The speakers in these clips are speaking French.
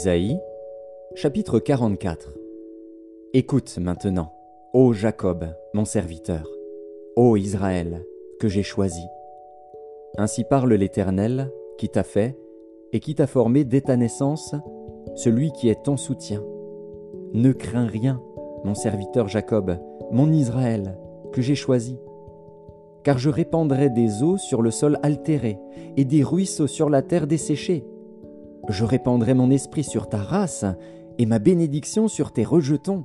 Ésaïe, chapitre 44 Écoute maintenant, ô Jacob, mon serviteur, ô Israël, que j'ai choisi. Ainsi parle l'Éternel, qui t'a fait, et qui t'a formé dès ta naissance, celui qui est ton soutien. Ne crains rien, mon serviteur Jacob, mon Israël, que j'ai choisi. Car je répandrai des eaux sur le sol altéré, et des ruisseaux sur la terre desséchée. Je répandrai mon esprit sur ta race, et ma bénédiction sur tes rejetons.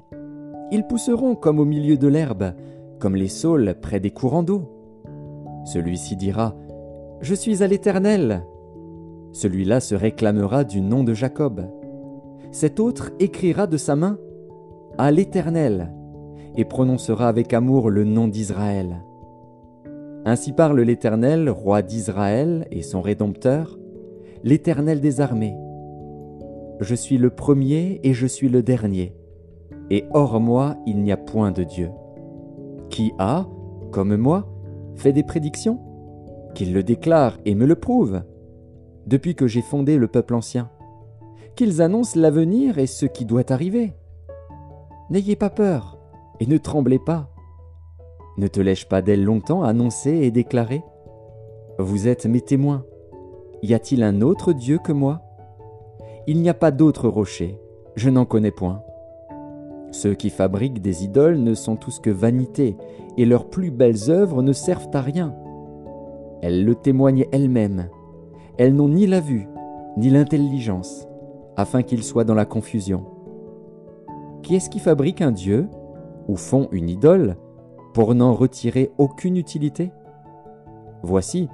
Ils pousseront comme au milieu de l'herbe, comme les saules près des courants d'eau. Celui-ci dira, Je suis à l'Éternel. Celui-là se réclamera du nom de Jacob. Cet autre écrira de sa main, À l'Éternel, et prononcera avec amour le nom d'Israël. Ainsi parle l'Éternel, roi d'Israël et son Rédempteur, l'Éternel des armées. Je suis le premier et je suis le dernier, et hors moi il n'y a point de Dieu. Qui a, comme moi, fait des prédictions? Qu'il le déclare et me le prouve, depuis que j'ai fondé le peuple ancien. Qu'ils annoncent l'avenir et ce qui doit arriver. N'ayez pas peur, et ne tremblez pas. Ne te lèche pas d'elle longtemps annoncer et déclarer Vous êtes mes témoins. Y a-t-il un autre Dieu que moi? Il n'y a pas d'autre rocher, je n'en connais point. Ceux qui fabriquent des idoles ne sont tous que vanité, et leurs plus belles œuvres ne servent à rien. Elles le témoignent elles-mêmes. Elles n'ont ni la vue, ni l'intelligence, afin qu'ils soient dans la confusion. Qui est-ce qui fabrique un Dieu, ou font une idole, pour n'en retirer aucune utilité? Voici,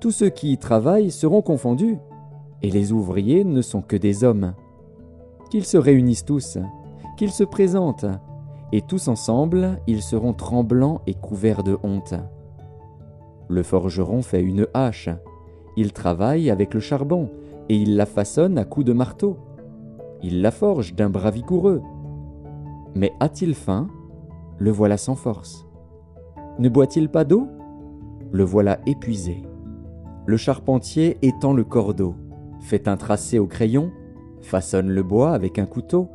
tous ceux qui y travaillent seront confondus, et les ouvriers ne sont que des hommes. Qu'ils se réunissent tous, qu'ils se présentent, et tous ensemble ils seront tremblants et couverts de honte. Le forgeron fait une hache, il travaille avec le charbon, et il la façonne à coups de marteau. Il la forge d'un bras vigoureux. Mais a-t-il faim? Le voilà sans force. Ne boit-il pas d'eau? Le voilà épuisé. Le charpentier étend le cordeau, fait un tracé au crayon, façonne le bois avec un couteau,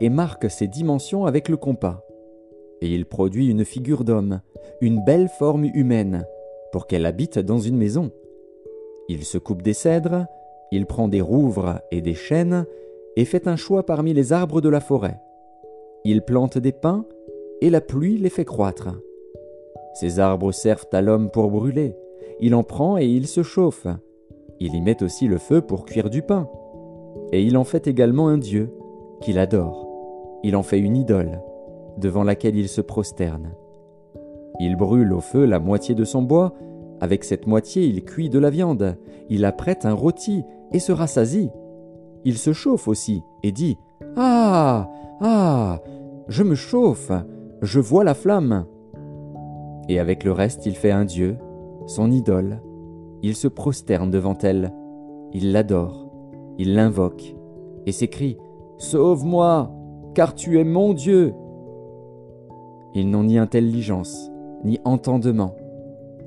et marque ses dimensions avec le compas. Et il produit une figure d'homme, une belle forme humaine, pour qu'elle habite dans une maison. Il se coupe des cèdres, il prend des rouvres et des chênes, et fait un choix parmi les arbres de la forêt. Il plante des pins, et la pluie les fait croître. Ces arbres servent à l'homme pour brûler, il en prend et il se chauffe. Il y met aussi le feu pour cuire du pain. Et il en fait également un Dieu, qu'il adore. Il en fait une idole, devant laquelle il se prosterne. Il brûle au feu la moitié de son bois, avec cette moitié il cuit de la viande, il apprête un rôti et se rassasie. Il se chauffe aussi et dit Ah Ah Je me chauffe, je vois la flamme. Et avec le reste il fait un Dieu, son idole. Il se prosterne devant elle, il l'adore, il l'invoque, et s'écrie Sauve-moi, car tu es mon Dieu. Ils n'ont ni intelligence, ni entendement,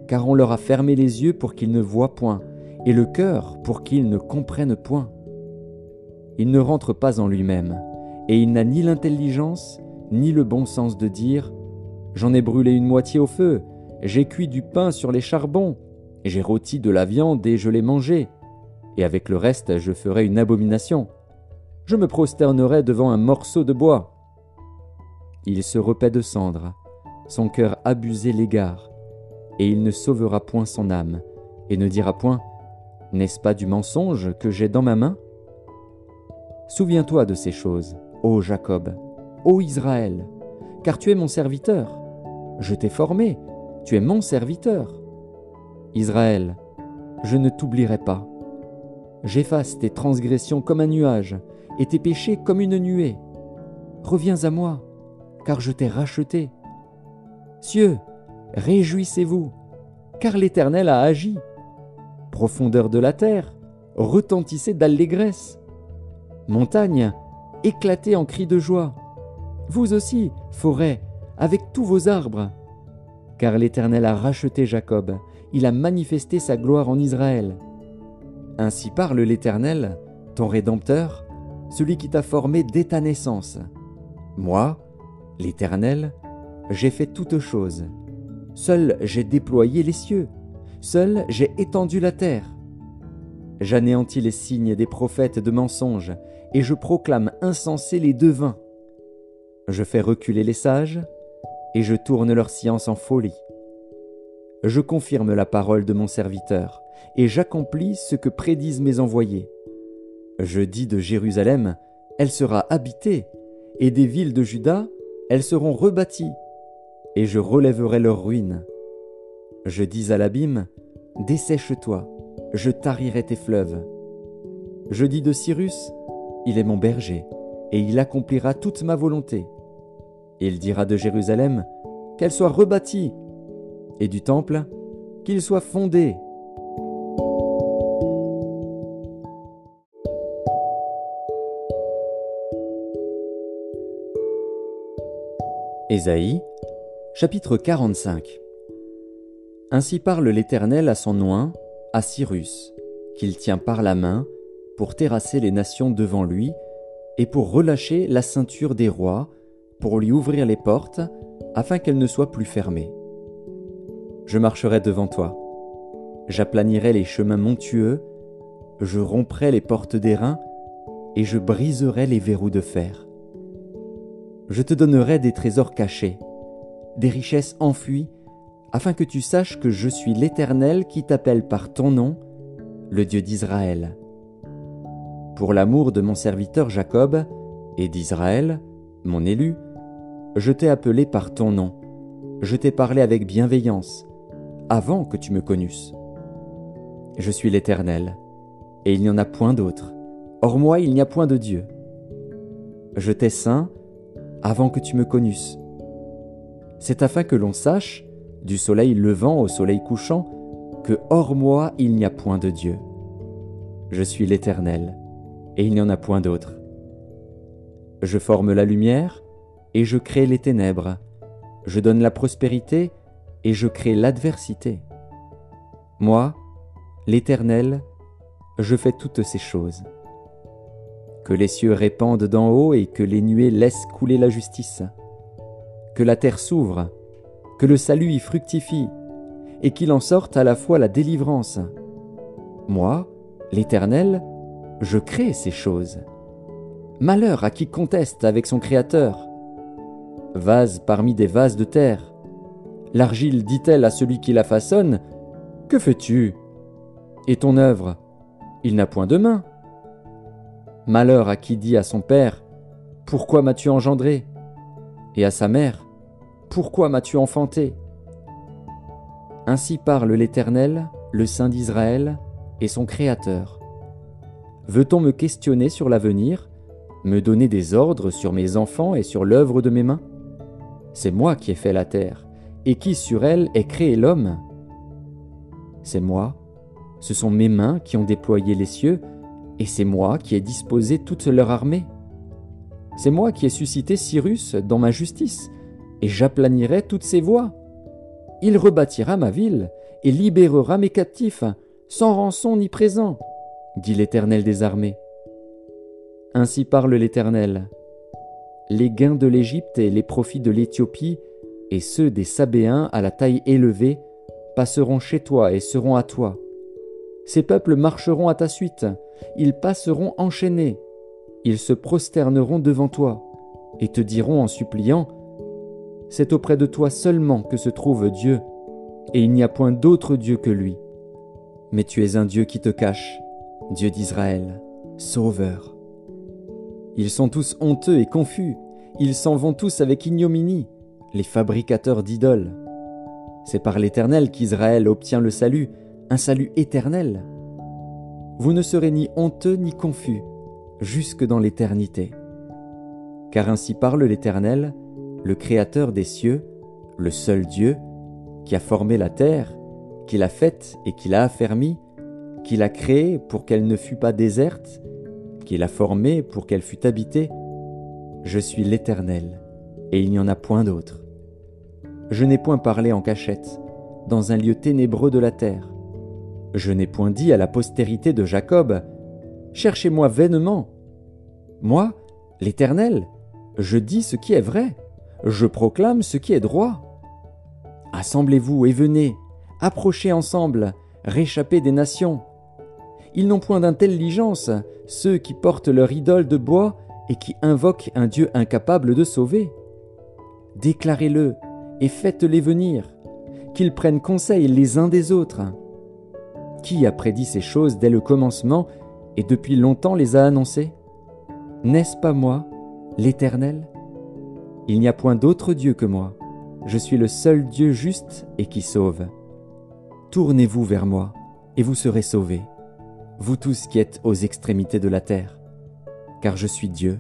car on leur a fermé les yeux pour qu'ils ne voient point, et le cœur pour qu'ils ne comprennent point. Il ne rentre pas en lui-même, et il n'a ni l'intelligence, ni le bon sens de dire J'en ai brûlé une moitié au feu, j'ai cuit du pain sur les charbons, j'ai rôti de la viande et je l'ai mangée, et avec le reste je ferai une abomination. Je me prosternerai devant un morceau de bois. Il se repaît de cendres, son cœur abusé l'égare, et il ne sauvera point son âme, et ne dira point N'est-ce pas du mensonge que j'ai dans ma main? Souviens-toi de ces choses, ô Jacob, ô Israël, car tu es mon serviteur. Je t'ai formé, tu es mon serviteur. Israël, je ne t'oublierai pas. J'efface tes transgressions comme un nuage, et tes péchés comme une nuée. Reviens à moi, car je t'ai racheté. Cieux, réjouissez-vous, car l'Éternel a agi. Profondeur de la terre, retentissez d'allégresse. Montagne, éclatez en cris de joie. Vous aussi, forêt, avec tous vos arbres. Car l'Éternel a racheté Jacob, il a manifesté sa gloire en Israël. Ainsi parle l'Éternel, ton Rédempteur, celui qui t'a formé dès ta naissance. Moi, l'Éternel, j'ai fait toutes choses. Seul j'ai déployé les cieux. Seul j'ai étendu la terre. J'anéantis les signes des prophètes de mensonges, et je proclame insensés les devins. Je fais reculer les sages, et je tourne leur science en folie. Je confirme la parole de mon serviteur, et j'accomplis ce que prédisent mes envoyés. Je dis de Jérusalem, elle sera habitée, et des villes de Juda, elles seront rebâties, et je relèverai leurs ruines. Je dis à l'abîme, Dessèche-toi, je tarirai tes fleuves. Je dis de Cyrus, Il est mon berger, et il accomplira toute ma volonté. Il dira de Jérusalem, Qu'elle soit rebâtie, et du temple, qu'il soit fondé. Ésaïe, chapitre 45 Ainsi parle l'Éternel à son oint, à Cyrus, qu'il tient par la main, pour terrasser les nations devant lui, et pour relâcher la ceinture des rois, pour lui ouvrir les portes, afin qu'elles ne soient plus fermées. Je marcherai devant toi, j'aplanirai les chemins montueux, je romprai les portes d'airain, et je briserai les verrous de fer. Je te donnerai des trésors cachés, des richesses enfuies, afin que tu saches que je suis l'Éternel qui t'appelle par ton nom, le Dieu d'Israël. Pour l'amour de mon serviteur Jacob et d'Israël, mon élu, je t'ai appelé par ton nom, je t'ai parlé avec bienveillance, avant que tu me connusses. Je suis l'Éternel, et il n'y en a point d'autre. Hors moi, il n'y a point de Dieu. Je t'ai saint, avant que tu me connusses. C'est afin que l'on sache, du soleil levant au soleil couchant, que hors moi il n'y a point de Dieu. Je suis l'Éternel, et il n'y en a point d'autre. Je forme la lumière, et je crée les ténèbres. Je donne la prospérité, et je crée l'adversité. Moi, l'Éternel, je fais toutes ces choses que les cieux répandent d'en haut et que les nuées laissent couler la justice, que la terre s'ouvre, que le salut y fructifie, et qu'il en sorte à la fois la délivrance. Moi, l'Éternel, je crée ces choses. Malheur à qui conteste avec son Créateur. Vase parmi des vases de terre. L'argile dit-elle à celui qui la façonne, Que fais-tu? Et ton œuvre Il n'a point de main. Malheur à qui dit à son père Pourquoi m'as-tu engendré? Et à sa mère Pourquoi m'as-tu enfanté? Ainsi parle l'Éternel, le Saint d'Israël, et son Créateur. Veut-on me questionner sur l'avenir, me donner des ordres sur mes enfants et sur l'œuvre de mes mains? C'est moi qui ai fait la terre, et qui sur elle ai créé l'homme C'est moi, ce sont mes mains qui ont déployé les cieux, et c'est moi qui ai disposé toute leur armée. C'est moi qui ai suscité Cyrus dans ma justice, et j'aplanirai toutes ses voies. Il rebâtira ma ville, et libérera mes captifs, sans rançon ni présent, dit l'Éternel des armées. Ainsi parle l'Éternel. Les gains de l'Égypte et les profits de l'Éthiopie, et ceux des Sabéens à la taille élevée, passeront chez toi et seront à toi. Ces peuples marcheront à ta suite, ils passeront enchaînés, ils se prosterneront devant toi, et te diront en suppliant, C'est auprès de toi seulement que se trouve Dieu, et il n'y a point d'autre Dieu que lui. Mais tu es un Dieu qui te cache, Dieu d'Israël, Sauveur. Ils sont tous honteux et confus, ils s'en vont tous avec ignominie, les fabricateurs d'idoles. C'est par l'Éternel qu'Israël obtient le salut, un salut éternel. Vous ne serez ni honteux ni confus, jusque dans l'éternité. Car ainsi parle l'Éternel, le Créateur des cieux, le seul Dieu, qui a formé la terre, qui l'a faite et qui l'a affermie, qui l'a créée pour qu'elle ne fût pas déserte, qui l'a formée pour qu'elle fût habitée. Je suis l'Éternel, et il n'y en a point d'autre. Je n'ai point parlé en cachette, dans un lieu ténébreux de la terre. Je n'ai point dit à la postérité de Jacob, Cherchez-moi vainement. Moi, l'Éternel, je dis ce qui est vrai, je proclame ce qui est droit. Assemblez-vous et venez, approchez ensemble, réchappez des nations. Ils n'ont point d'intelligence, ceux qui portent leur idole de bois et qui invoquent un Dieu incapable de sauver. Déclarez-le et faites-les venir, qu'ils prennent conseil les uns des autres. Qui a prédit ces choses dès le commencement et depuis longtemps les a annoncées? N'est-ce pas moi, l'Éternel? Il n'y a point d'autre Dieu que moi. Je suis le seul Dieu juste et qui sauve. Tournez-vous vers moi, et vous serez sauvés, vous tous qui êtes aux extrémités de la terre, car je suis Dieu,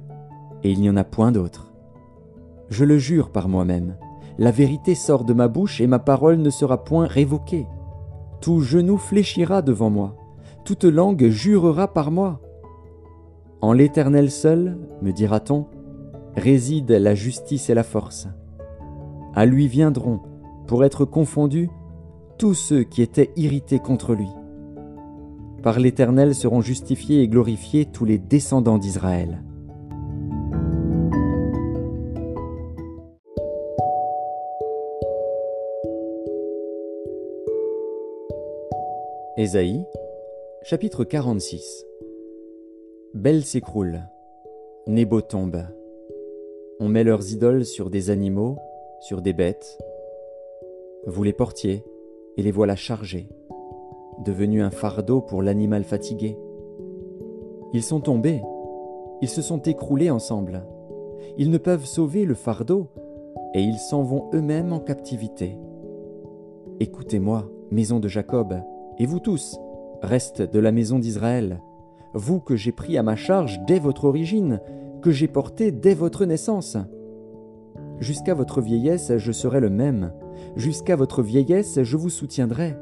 et il n'y en a point d'autre. Je le jure par moi-même, la vérité sort de ma bouche et ma parole ne sera point révoquée. Tout genou fléchira devant moi, toute langue jurera par moi. En l'Éternel seul, me dira-t-on, réside la justice et la force. À lui viendront, pour être confondus, tous ceux qui étaient irrités contre lui. Par l'Éternel seront justifiés et glorifiés tous les descendants d'Israël. Ésaïe, chapitre 46 Belle s'écroule, Nebo tombe. On met leurs idoles sur des animaux, sur des bêtes. Vous les portiez, et les voilà chargés, devenus un fardeau pour l'animal fatigué. Ils sont tombés, ils se sont écroulés ensemble, ils ne peuvent sauver le fardeau, et ils s'en vont eux-mêmes en captivité. Écoutez-moi, maison de Jacob, et vous tous, reste de la maison d'Israël, vous que j'ai pris à ma charge dès votre origine, que j'ai porté dès votre naissance. Jusqu'à votre vieillesse, je serai le même, Jusqu'à votre vieillesse, je vous soutiendrai.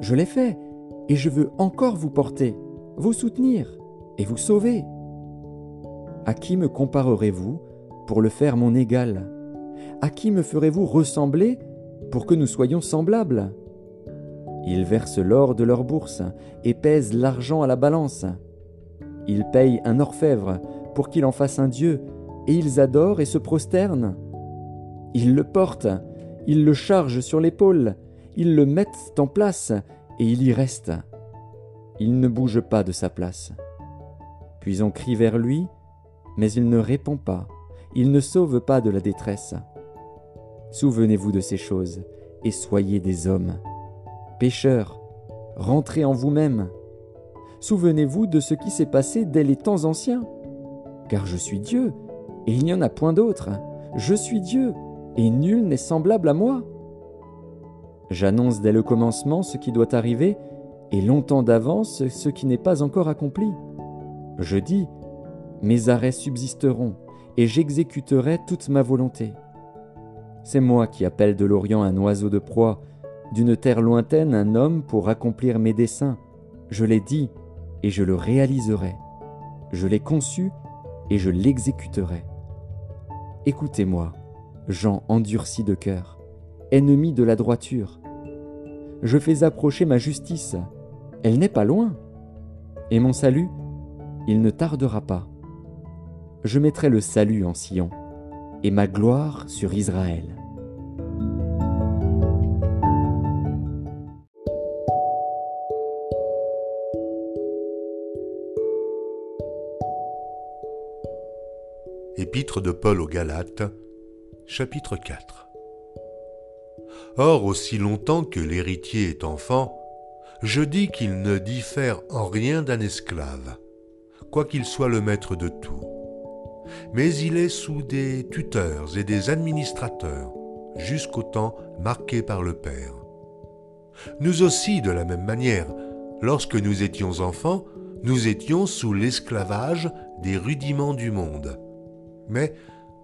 Je l'ai fait, et je veux encore vous porter, vous soutenir et vous sauver. À qui me comparerez-vous pour le faire mon égal? À qui me ferez-vous ressembler pour que nous soyons semblables? Ils versent l'or de leur bourse et pèsent l'argent à la balance. Ils payent un orfèvre pour qu'il en fasse un dieu, et ils adorent et se prosternent. Ils le portent ils le chargent sur l'épaule, ils le mettent en place, et il y reste. Il ne bouge pas de sa place. Puis on crie vers lui, mais il ne répond pas, il ne sauve pas de la détresse. Souvenez-vous de ces choses, et soyez des hommes. Pécheurs, rentrez en vous-même. Souvenez-vous de ce qui s'est passé dès les temps anciens. Car je suis Dieu, et il n'y en a point d'autre. Je suis Dieu, et nul n'est semblable à moi. J'annonce dès le commencement ce qui doit arriver, et longtemps d'avance ce qui n'est pas encore accompli. Je dis, mes arrêts subsisteront, et j'exécuterai toute ma volonté. C'est moi qui appelle de l'Orient un oiseau de proie, d'une terre lointaine un homme pour accomplir mes desseins. Je l'ai dit, et je le réaliserai. Je l'ai conçu, et je l'exécuterai. Écoutez-moi, gens endurcis de cœur, ennemis de la droiture. Je fais approcher ma justice, elle n'est pas loin, et mon salut, il ne tardera pas. Je mettrai le salut en Sion, et ma gloire sur Israël. Épître de Paul aux Galates, Chapitre 4 Or, aussi longtemps que l'héritier est enfant, je dis qu'il ne diffère en rien d'un esclave, quoiqu'il soit le maître de tout. Mais il est sous des tuteurs et des administrateurs, jusqu'au temps marqué par le Père. Nous aussi, de la même manière, lorsque nous étions enfants, nous étions sous l'esclavage des rudiments du monde. Mais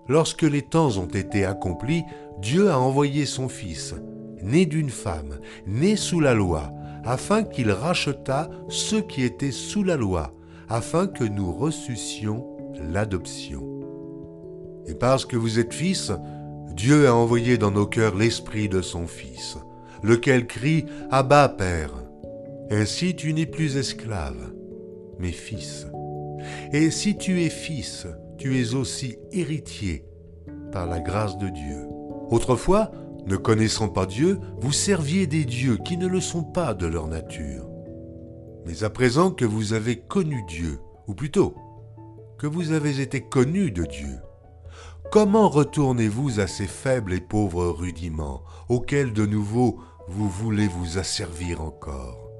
Lorsque les temps ont été accomplis, Dieu a envoyé son Fils, né d'une femme, né sous la loi, afin qu'il rachetât ceux qui étaient sous la loi, afin que nous reçussions l'adoption. Et parce que vous êtes fils, Dieu a envoyé dans nos cœurs l'esprit de son Fils, lequel crie Abba Père. Ainsi tu n'es plus esclave, mais fils. Et si tu es fils, tu es aussi héritier par la grâce de Dieu. Autrefois, ne connaissant pas Dieu, vous serviez des dieux qui ne le sont pas de leur nature. Mais à présent que vous avez connu Dieu, ou plutôt, que vous avez été connu de Dieu, comment retournez-vous à ces faibles et pauvres rudiments auxquels de nouveau vous voulez vous asservir encore?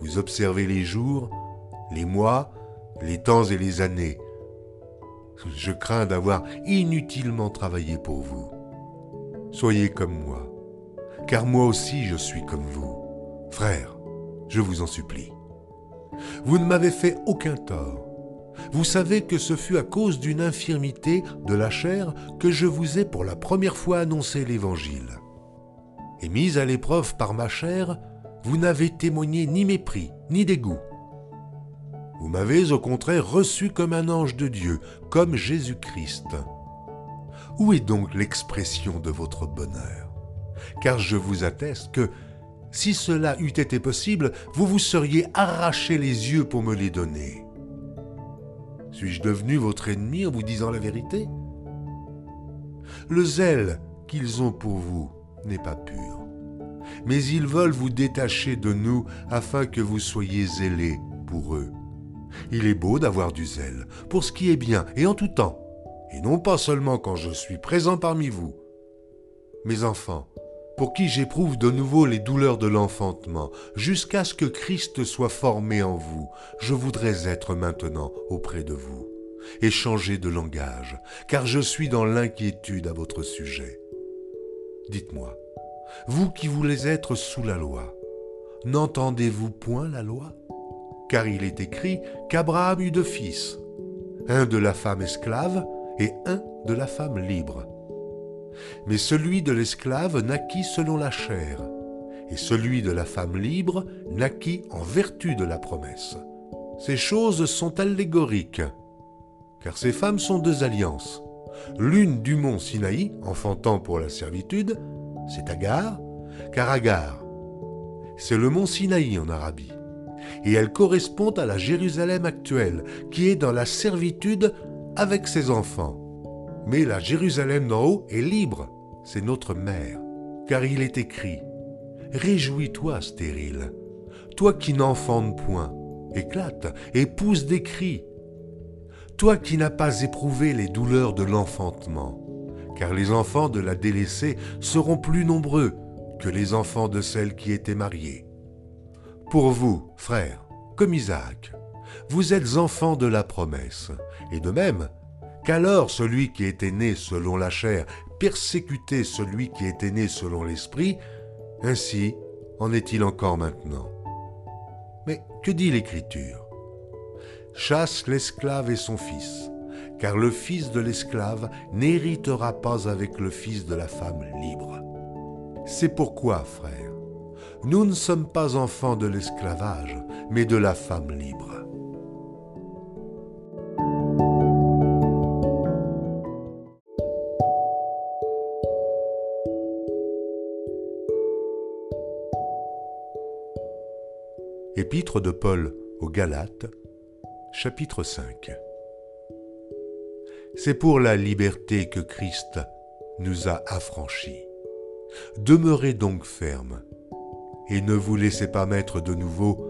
Vous observez les jours, les mois, les temps et les années. Je crains d'avoir inutilement travaillé pour vous. Soyez comme moi, car moi aussi je suis comme vous. Frère, je vous en supplie. Vous ne m'avez fait aucun tort. Vous savez que ce fut à cause d'une infirmité de la chair que je vous ai pour la première fois annoncé l'Évangile. Et mis à l'épreuve par ma chair, vous n'avez témoigné ni mépris, ni dégoût. Vous m'avez au contraire reçu comme un ange de Dieu, comme Jésus-Christ. Où est donc l'expression de votre bonheur? Car je vous atteste que si cela eût été possible, vous vous seriez arraché les yeux pour me les donner. Suis-je devenu votre ennemi en vous disant la vérité? Le zèle qu'ils ont pour vous n'est pas pur, mais ils veulent vous détacher de nous afin que vous soyez zélés pour eux. Il est beau d'avoir du zèle, pour ce qui est bien et en tout temps, et non pas seulement quand je suis présent parmi vous. Mes enfants, pour qui j'éprouve de nouveau les douleurs de l'enfantement, jusqu'à ce que Christ soit formé en vous, je voudrais être maintenant auprès de vous, et changer de langage, car je suis dans l'inquiétude à votre sujet. Dites-moi, vous qui voulez être sous la loi, n'entendez-vous point la loi? Car il est écrit qu'Abraham eut deux fils, un de la femme esclave et un de la femme libre mais celui de l'esclave naquit selon la chair, et celui de la femme libre naquit en vertu de la promesse. Ces choses sont allégoriques, car ces femmes sont deux alliances. L'une du mont Sinaï, enfantant pour la servitude, c'est Agar, car Agar, c'est le mont Sinaï en Arabie, et elle correspond à la Jérusalem actuelle, qui est dans la servitude avec ses enfants. Mais la Jérusalem d'en haut est libre, c'est notre mère, car il est écrit Réjouis-toi, stérile, toi qui n'enfantes point, éclate et pousse des cris, toi qui n'as pas éprouvé les douleurs de l'enfantement, car les enfants de la délaissée seront plus nombreux que les enfants de celle qui était mariée. Pour vous, frères, comme Isaac, vous êtes enfants de la promesse, et de même, qu'alors celui qui était né selon la chair persécutait celui qui était né selon l'esprit, ainsi en est-il encore maintenant. Mais que dit l'Écriture? Chasse l'esclave et son fils, car le fils de l'esclave n'héritera pas avec le fils de la femme libre. C'est pourquoi, frères, nous ne sommes pas enfants de l'esclavage, mais de la femme libre. Épître de Paul aux Galates, chapitre 5 C'est pour la liberté que Christ nous a affranchis. Demeurez donc fermes et ne vous laissez pas mettre de nouveau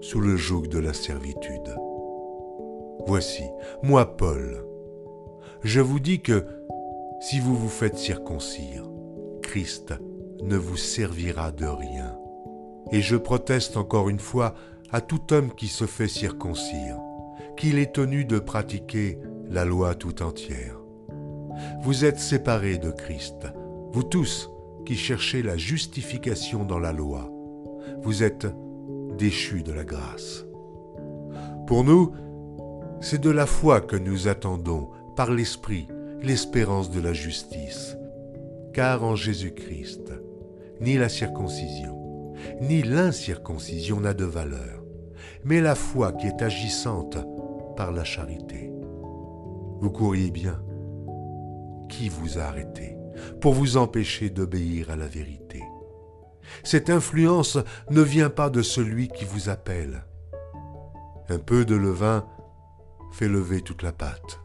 sous le joug de la servitude. Voici, moi Paul, je vous dis que si vous vous faites circoncire, Christ ne vous servira de rien. Et je proteste encore une fois à tout homme qui se fait circoncire, qu'il est tenu de pratiquer la loi tout entière. Vous êtes séparés de Christ, vous tous qui cherchez la justification dans la loi. Vous êtes déchus de la grâce. Pour nous, c'est de la foi que nous attendons, par l'Esprit, l'espérance de la justice. Car en Jésus-Christ, ni la circoncision, ni l'incirconcision n'a de valeur, mais la foi qui est agissante par la charité. Vous courriez bien. Qui vous a arrêté? Pour vous empêcher d'obéir à la vérité Cette influence ne vient pas de celui qui vous appelle. Un peu de levain fait lever toute la pâte.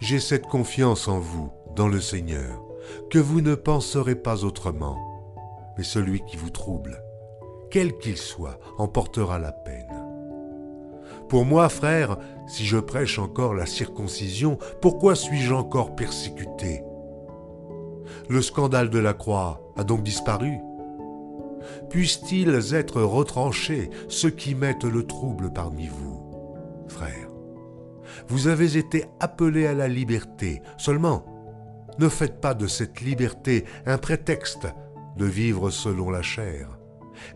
J'ai cette confiance en vous, dans le Seigneur, que vous ne penserez pas autrement, mais celui qui vous trouble, quel qu'il soit, en portera la peine. Pour moi, frère, si je prêche encore la circoncision, pourquoi suis-je encore persécuté? Le scandale de la croix a donc disparu Puissent-ils être retranchés ceux qui mettent le trouble parmi vous, frère? Vous avez été appelés à la liberté, seulement ne faites pas de cette liberté un prétexte de vivre selon la chair,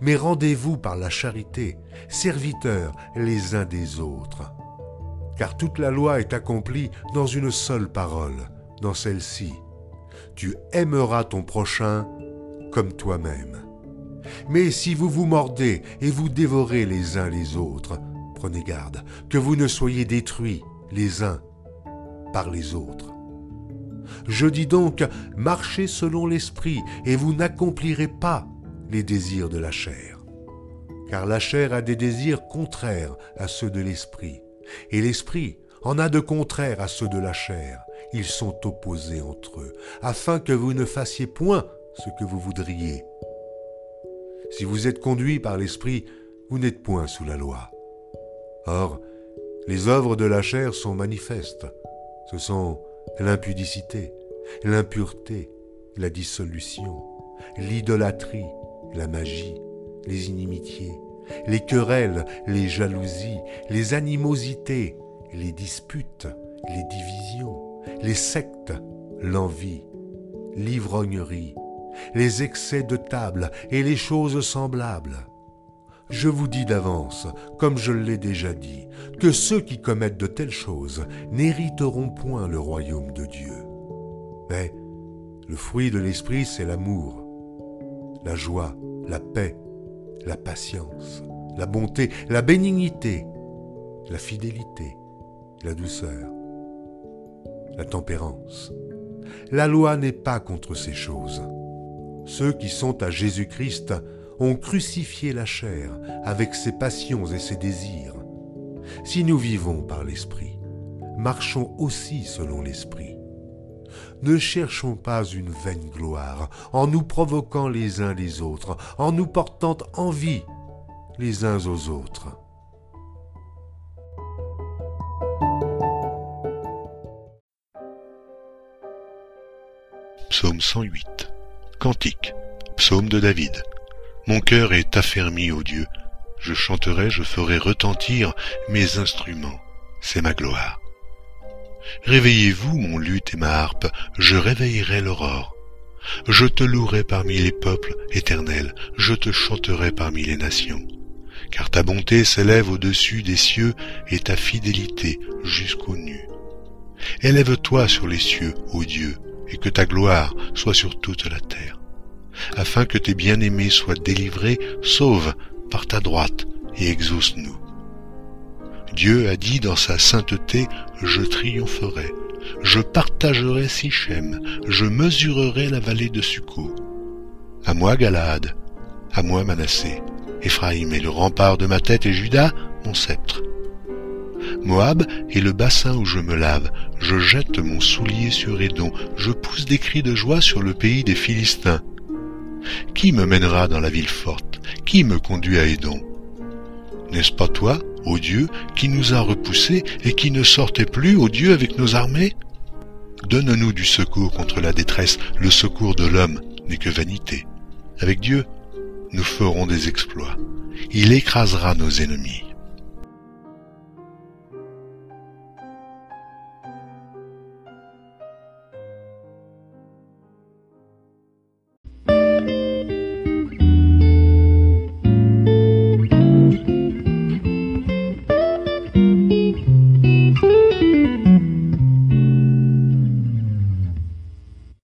mais rendez-vous par la charité, serviteurs les uns des autres. Car toute la loi est accomplie dans une seule parole, dans celle-ci. Tu aimeras ton prochain comme toi-même. Mais si vous vous mordez et vous dévorez les uns les autres, prenez garde que vous ne soyez détruits les uns par les autres. Je dis donc, marchez selon l'esprit, et vous n'accomplirez pas les désirs de la chair. Car la chair a des désirs contraires à ceux de l'esprit, et l'esprit en a de contraires à ceux de la chair. Ils sont opposés entre eux, afin que vous ne fassiez point ce que vous voudriez. Si vous êtes conduit par l'esprit, vous n'êtes point sous la loi. Or, les œuvres de la chair sont manifestes. Ce sont l'impudicité, l'impureté, la dissolution, l'idolâtrie, la magie, les inimitiés, les querelles, les jalousies, les animosités, les disputes, les divisions, les sectes, l'envie, l'ivrognerie, les excès de table et les choses semblables. Je vous dis d'avance, comme je l'ai déjà dit, que ceux qui commettent de telles choses n'hériteront point le royaume de Dieu. Mais le fruit de l'esprit, c'est l'amour, la joie, la paix, la patience, la bonté, la bénignité, la fidélité, la douceur, la tempérance. La loi n'est pas contre ces choses. Ceux qui sont à Jésus-Christ ont crucifié la chair avec ses passions et ses désirs. Si nous vivons par l'Esprit, marchons aussi selon l'Esprit. Ne cherchons pas une vaine gloire en nous provoquant les uns les autres, en nous portant envie les uns aux autres. Psaume 108 Cantique Psaume de David Mon cœur est affermi ô Dieu, je chanterai, je ferai retentir mes instruments, c'est ma gloire. Réveillez-vous, mon luth et ma harpe, je réveillerai l'aurore. Je te louerai parmi les peuples, éternels, je te chanterai parmi les nations. Car ta bonté s'élève au-dessus des cieux et ta fidélité jusqu'aux nues. Élève-toi sur les cieux, ô Dieu, et que ta gloire soit sur toute la terre. Afin que tes bien-aimés soient délivrés, sauve par ta droite et exauce-nous. Dieu a dit dans sa sainteté, je triompherai, je partagerai Sichem, je mesurerai la vallée de Succo. À moi Galade, à moi Manassé, Éphraïm est le rempart de ma tête et Judas mon sceptre. Moab est le bassin où je me lave, je jette mon soulier sur Édon, je pousse des cris de joie sur le pays des Philistins. Qui me mènera dans la ville forte? Qui me conduit à Édon N'est-ce pas toi, ô Dieu, qui nous a repoussés et qui ne sortait plus, ô Dieu, avec nos armées? Donne-nous du secours contre la détresse, le secours de l'homme n'est que vanité. Avec Dieu, nous ferons des exploits. Il écrasera nos ennemis.